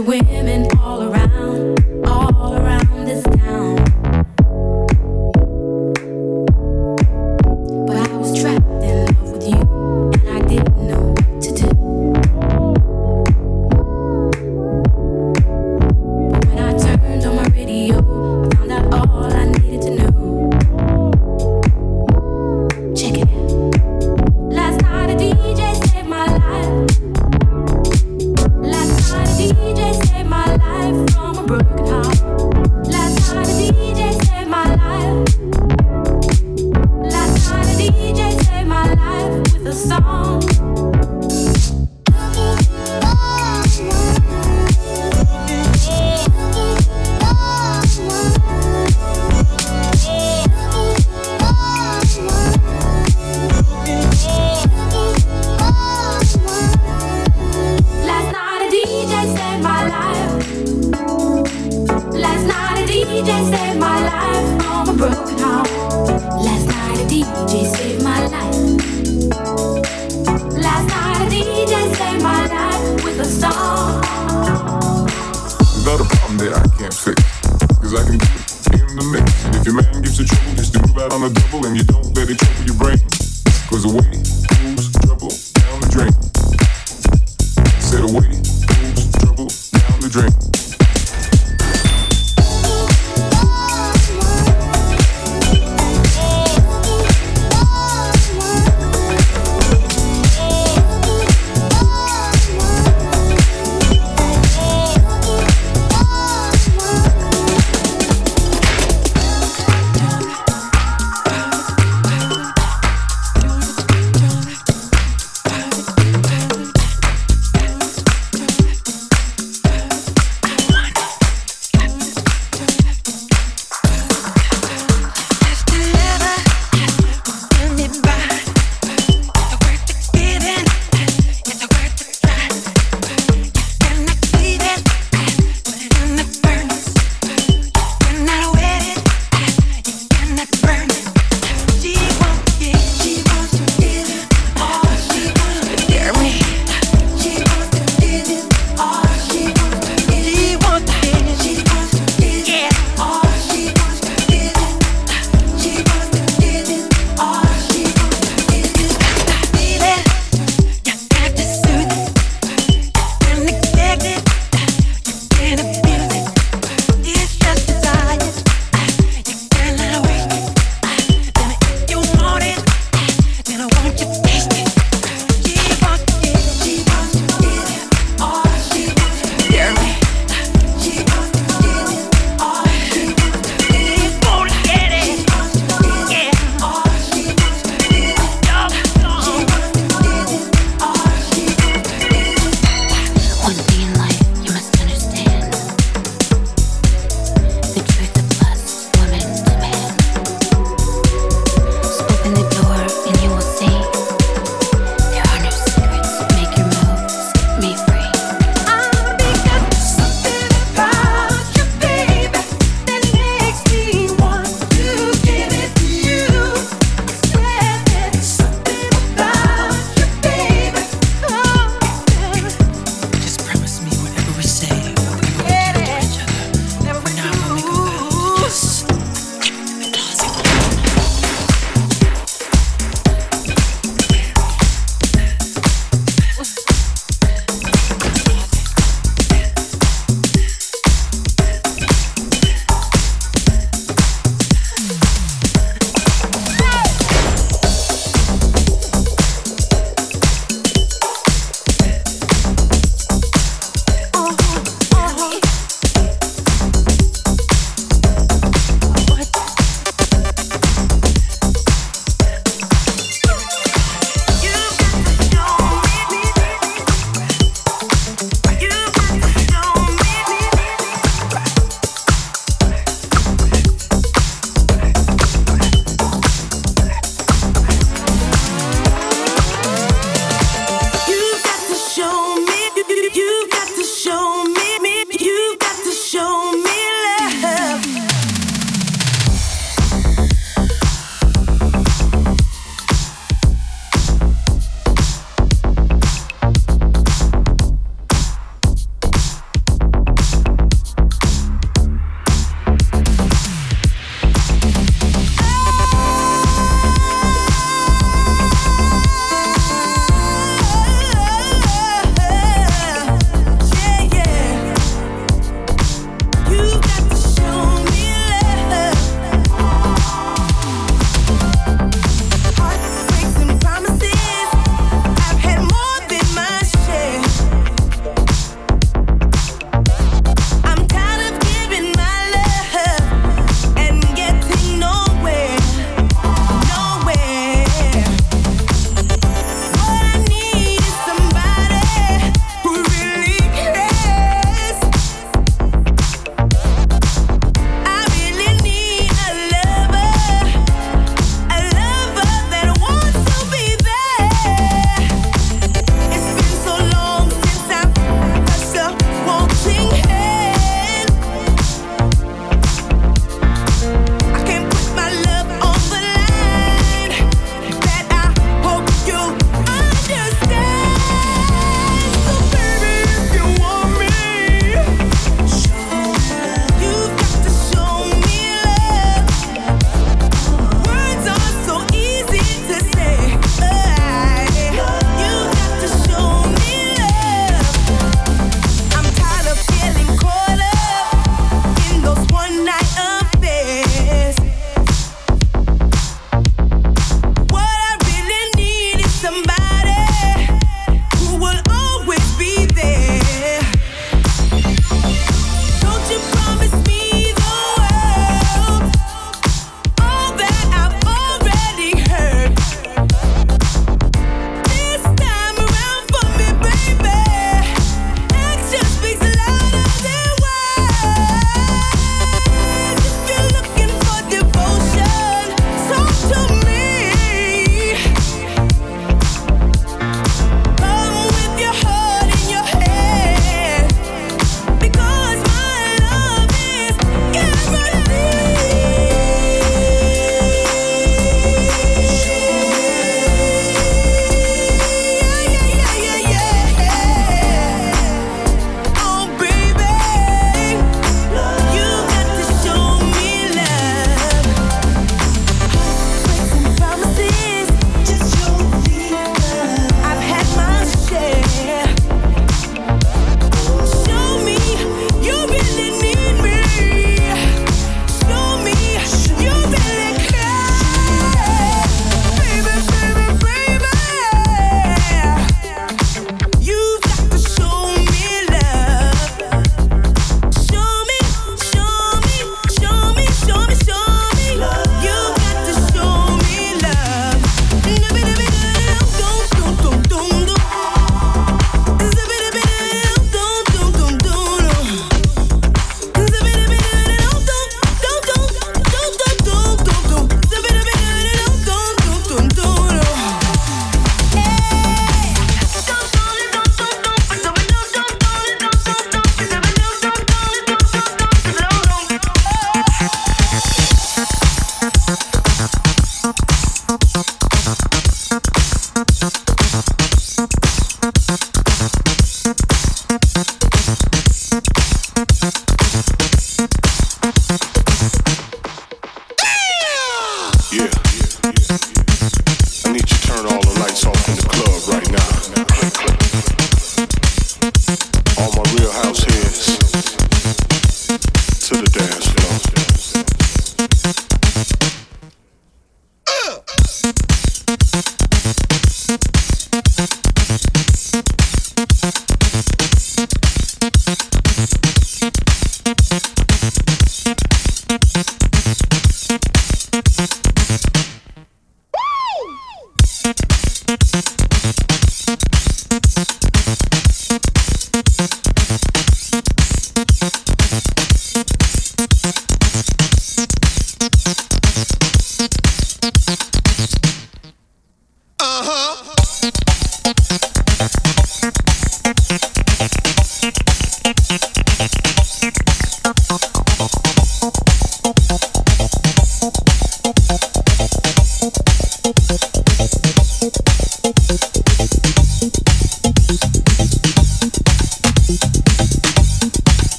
women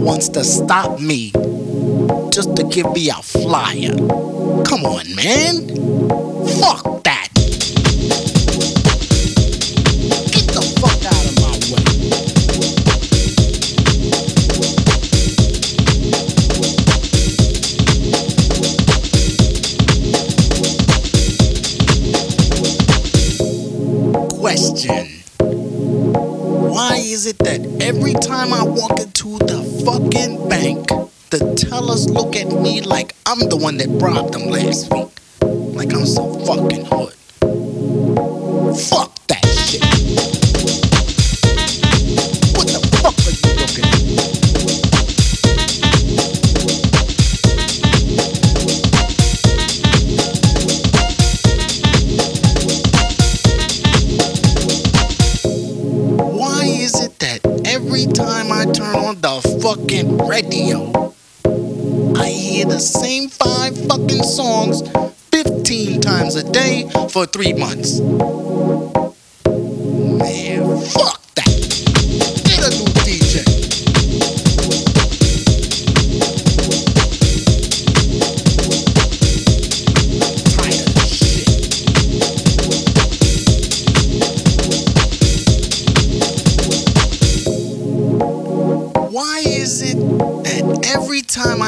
wants to stop me just to give me a flyer? Come on, man. The fucking radio, I hear the same five fucking songs 15 times a day for three months? Man, fuck that. Get a new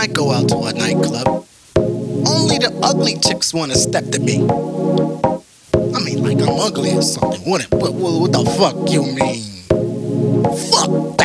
I go out to a nightclub, only the ugly chicks want to step to me? I mean, like I'm ugly or something. What, what, what, the fuck you mean? Fuck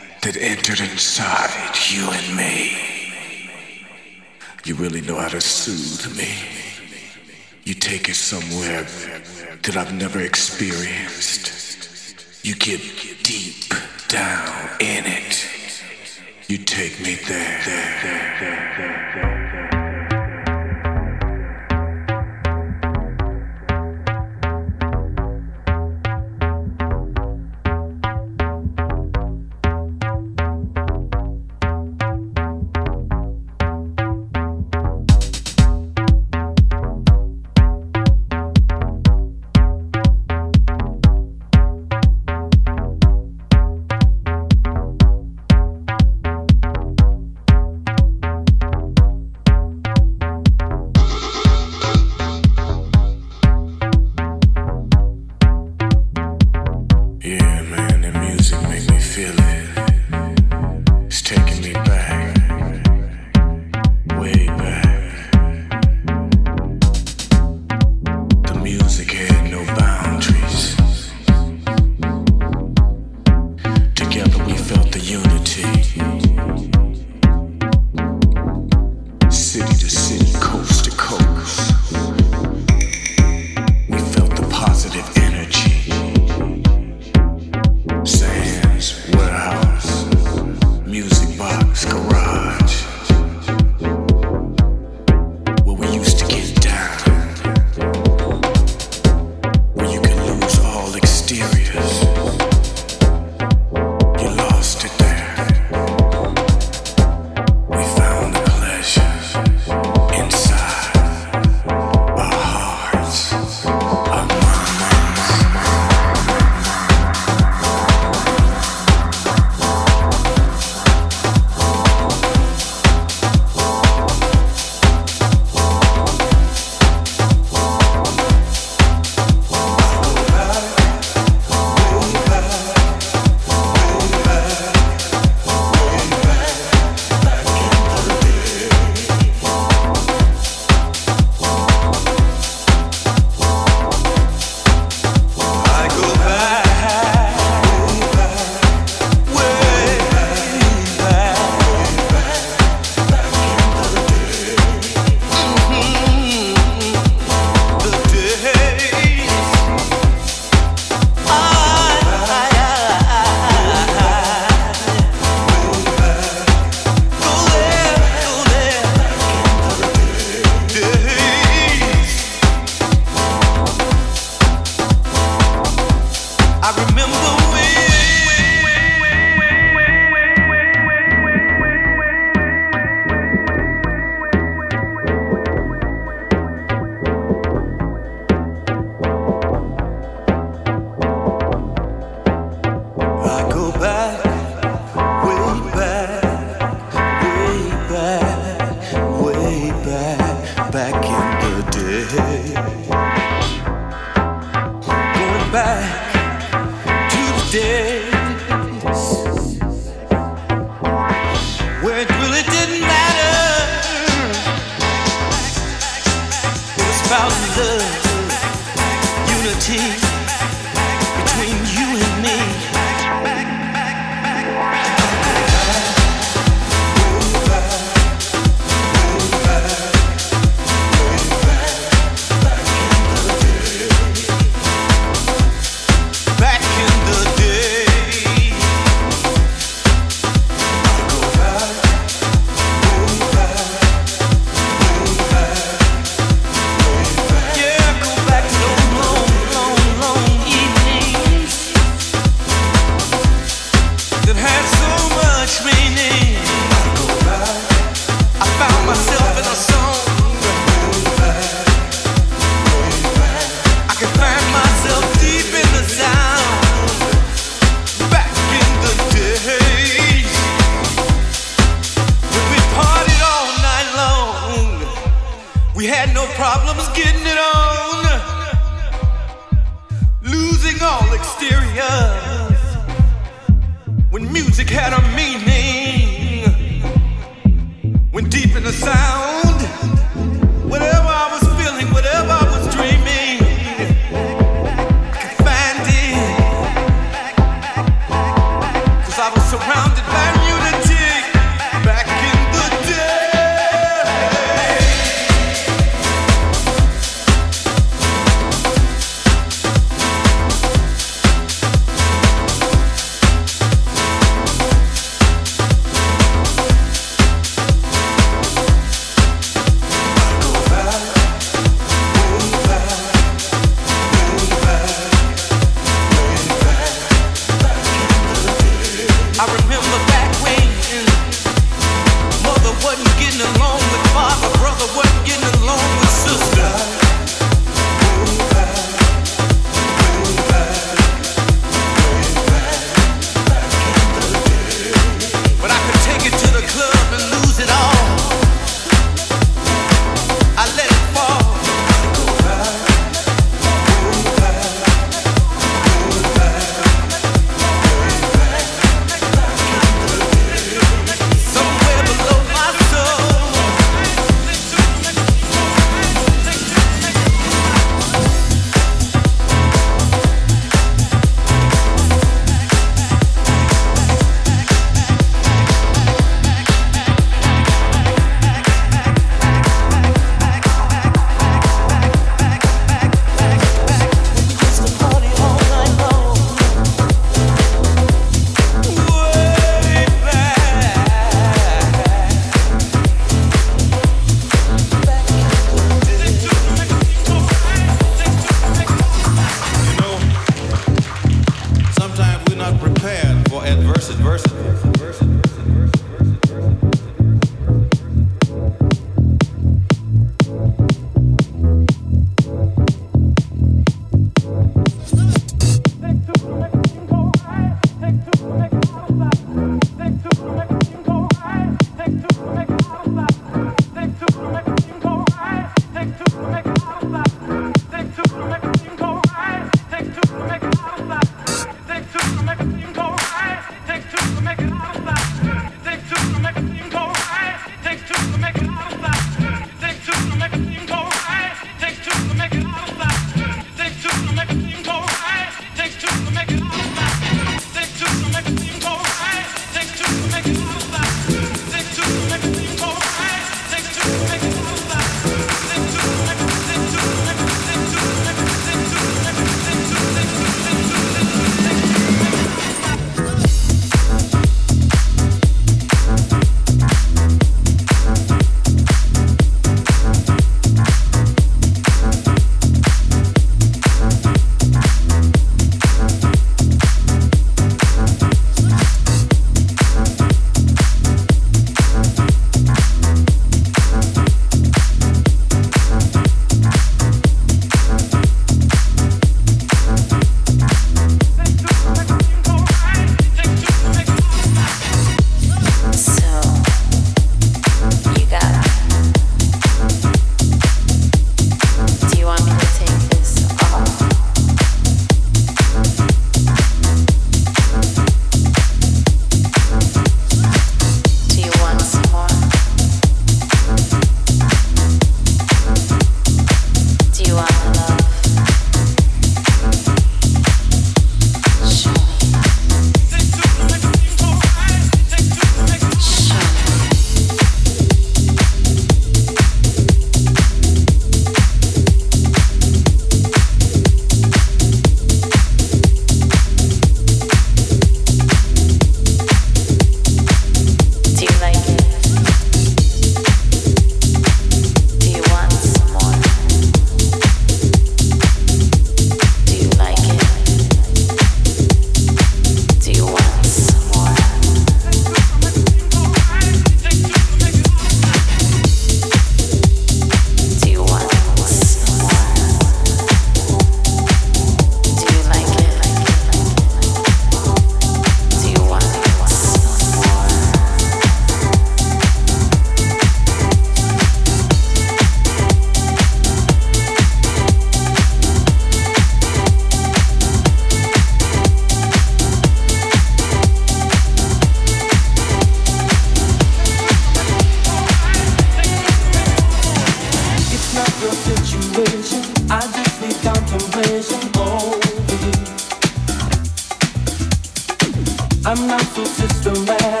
social system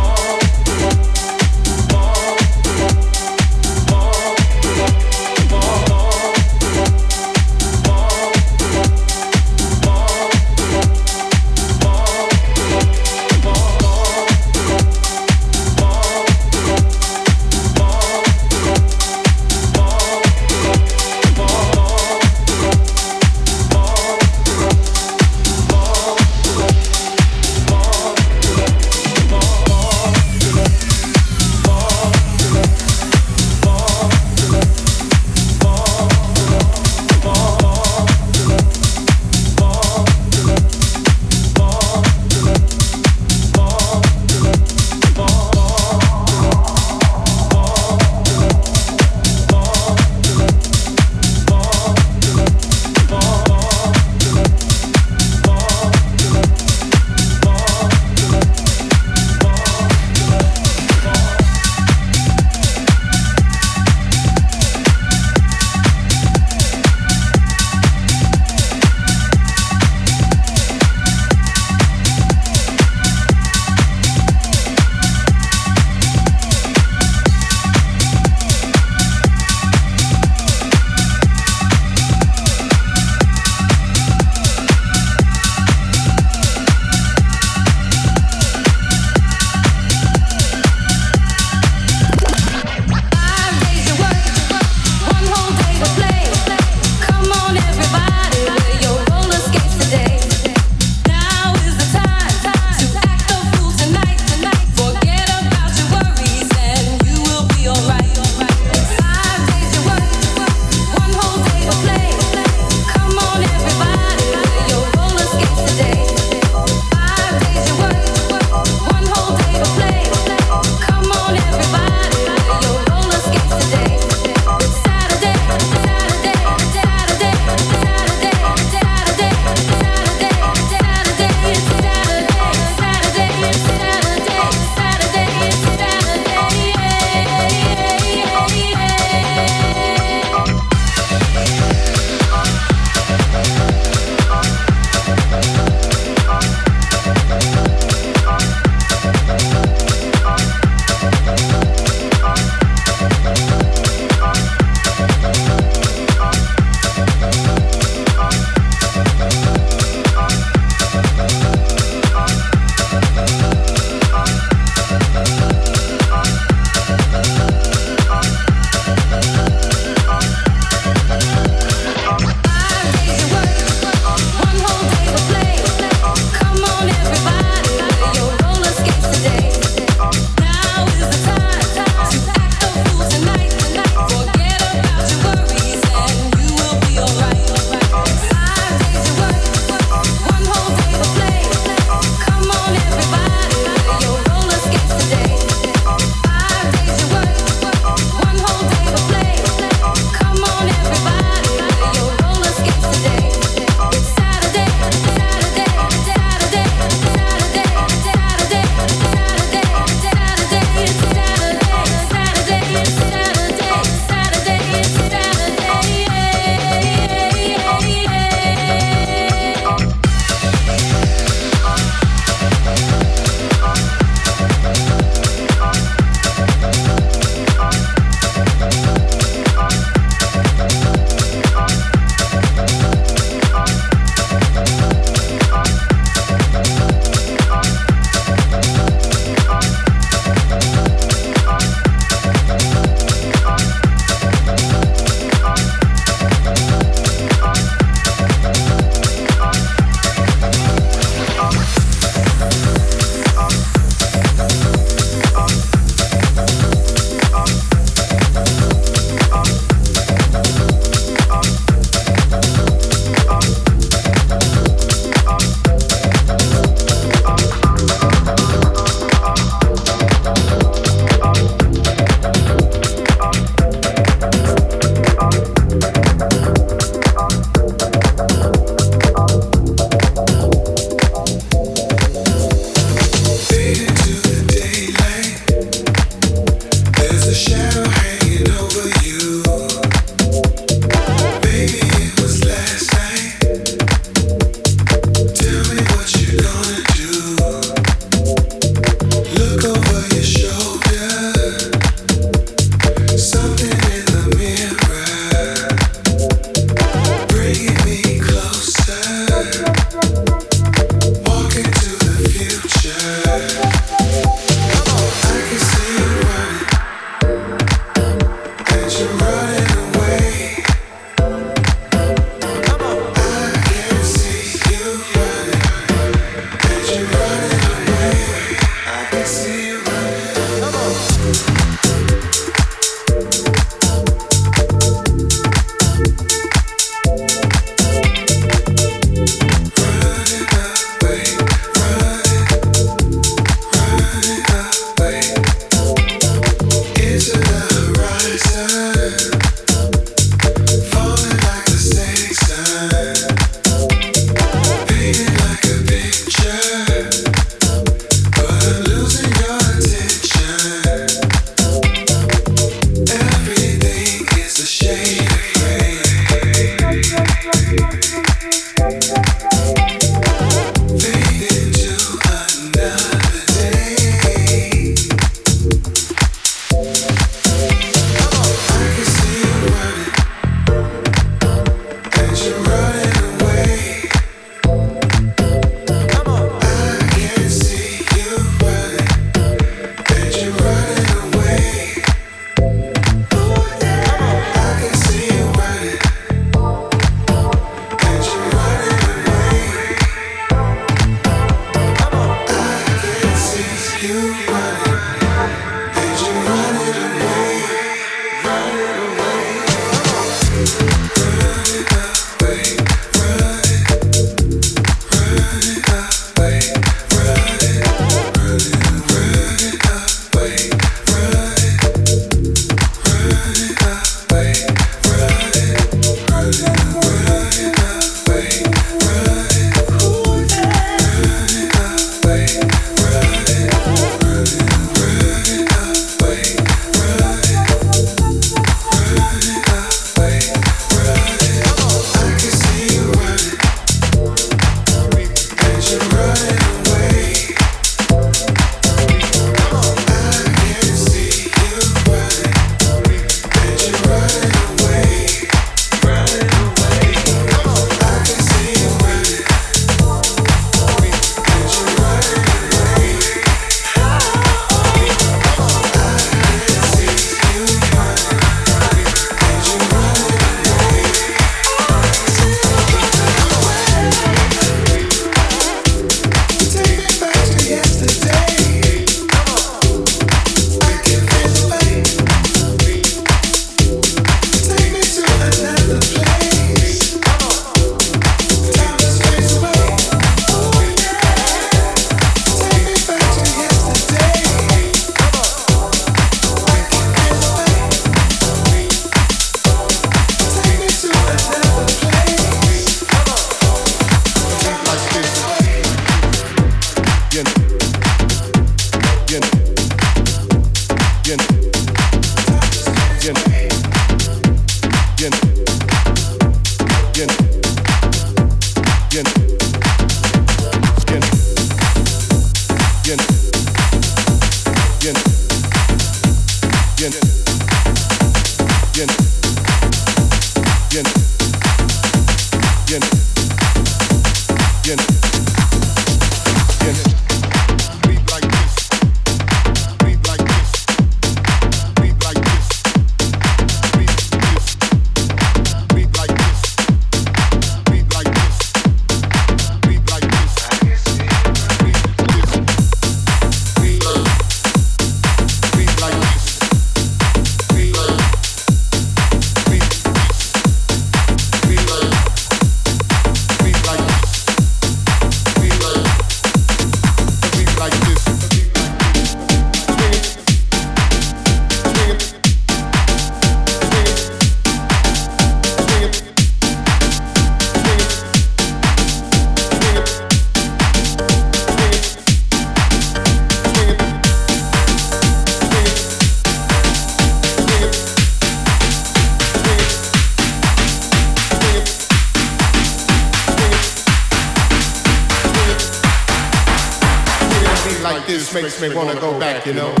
me wanna go back, you know.